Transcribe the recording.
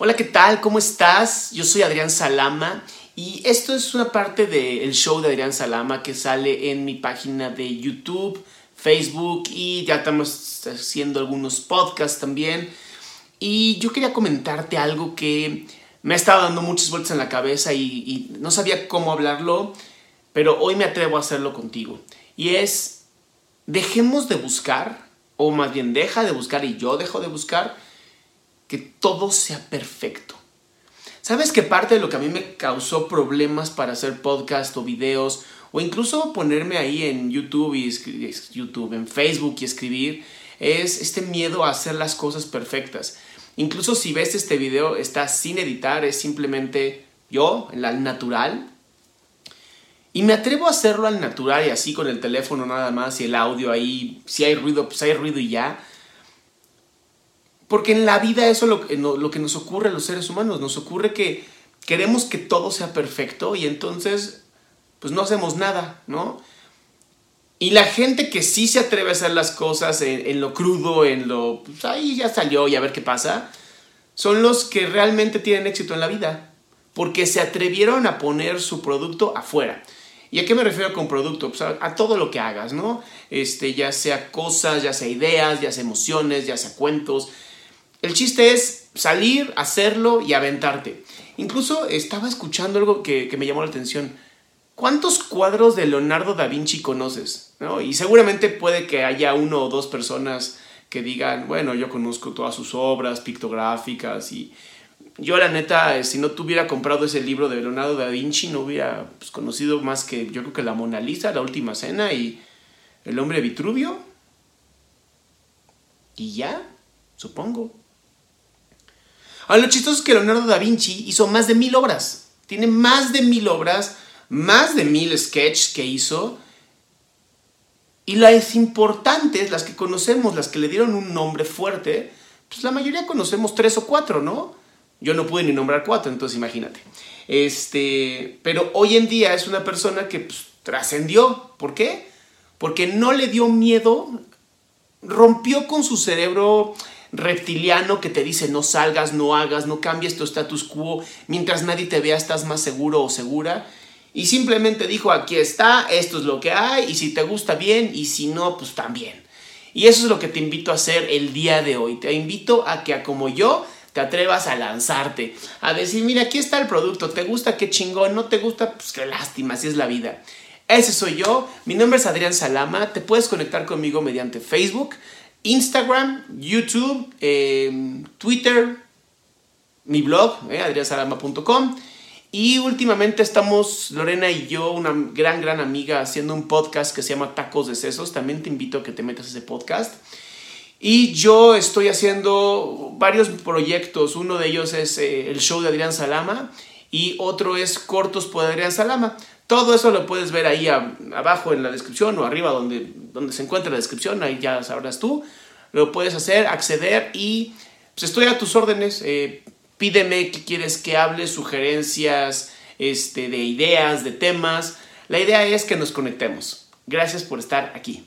Hola, ¿qué tal? ¿Cómo estás? Yo soy Adrián Salama y esto es una parte del show de Adrián Salama que sale en mi página de YouTube, Facebook y ya estamos haciendo algunos podcasts también. Y yo quería comentarte algo que me ha estado dando muchas vueltas en la cabeza y, y no sabía cómo hablarlo, pero hoy me atrevo a hacerlo contigo. Y es, dejemos de buscar, o más bien deja de buscar y yo dejo de buscar, que todo sea perfecto. ¿Sabes que parte de lo que a mí me causó problemas para hacer podcast o videos o incluso ponerme ahí en YouTube y YouTube, en Facebook y escribir es este miedo a hacer las cosas perfectas. Incluso si ves este video está sin editar, es simplemente yo, al natural. Y me atrevo a hacerlo al natural y así con el teléfono nada más y el audio ahí, si hay ruido, pues hay ruido y ya. Porque en la vida eso es lo, que nos ocurre a los seres humanos. Nos ocurre que queremos que todo sea perfecto y entonces pues no hacemos nada, ¿no? Y la gente que sí se atreve a hacer las cosas en, lo crudo, en lo... Pues ahí ya salió y a ver qué pasa, son los que realmente tienen éxito en la vida. Porque se atrevieron a poner su producto afuera. ¿Y a qué me refiero con producto? Pues a, a, todo lo que hagas, ¿no? Este, ya sea cosas, ya sea ideas, ya sea emociones, ya sea cuentos, el chiste es salir, hacerlo y aventarte. Incluso estaba escuchando algo que, me llamó la atención. ¿Cuántos cuadros de Leonardo da Vinci conoces? Y seguramente puede que haya uno o dos personas que digan, bueno, yo conozco todas sus obras pictográficas y yo la neta, si no tuviera comprado ese libro de Leonardo da Vinci, no hubiera pues, conocido más que yo creo que la Mona Lisa, la Última Cena y el hombre Vitruvio. Y ya, supongo. Ahora, lo chistoso es que Leonardo da Vinci hizo más de mil obras. Tiene más de mil obras, más de mil sketches que hizo. Y las importantes, las que conocemos, las que le dieron un nombre fuerte, pues la mayoría conocemos tres o cuatro, ¿no? Yo no pude ni nombrar cuatro, entonces imagínate. Este, pero hoy en día es una persona que pues, trascendió. ¿Por qué? Porque no le dio miedo, rompió con su cerebro reptiliano que te dice no salgas, no hagas, no cambies tu status quo, mientras nadie te vea estás más seguro o segura. Y simplemente dijo, aquí está, esto es lo que hay, y si te gusta bien, y si no, pues también. Y eso es lo que te invito a hacer el día de hoy. Te invito a que, como yo, te atrevas a lanzarte, a decir, mira, aquí está el producto, ¿te gusta? Qué chingón, ¿no te gusta? Pues qué lástima, así es la vida. Ese soy yo, mi nombre es Adrián Salama, te puedes conectar conmigo mediante Facebook, Instagram, YouTube, em, Twitter, mi blog, eh. Y últimamente estamos, Lorena y yo, una gran, gran amiga, haciendo un podcast que se llama Tacos de Sesos. También te invito a que te metas a ese podcast. Y yo estoy haciendo varios proyectos. Uno de ellos es eh, el show de Adrián Salama y otro es Cortos por Adrián Salama. Todo eso lo puedes ver ahí abajo en la descripción o arriba donde, donde se encuentra la descripción, ahí ya sabrás tú. Lo puedes hacer, acceder y pues estoy a tus órdenes. Eh, pídeme qué quieres que hable, sugerencias este, de ideas, de temas. La idea es que nos conectemos. Gracias por estar aquí.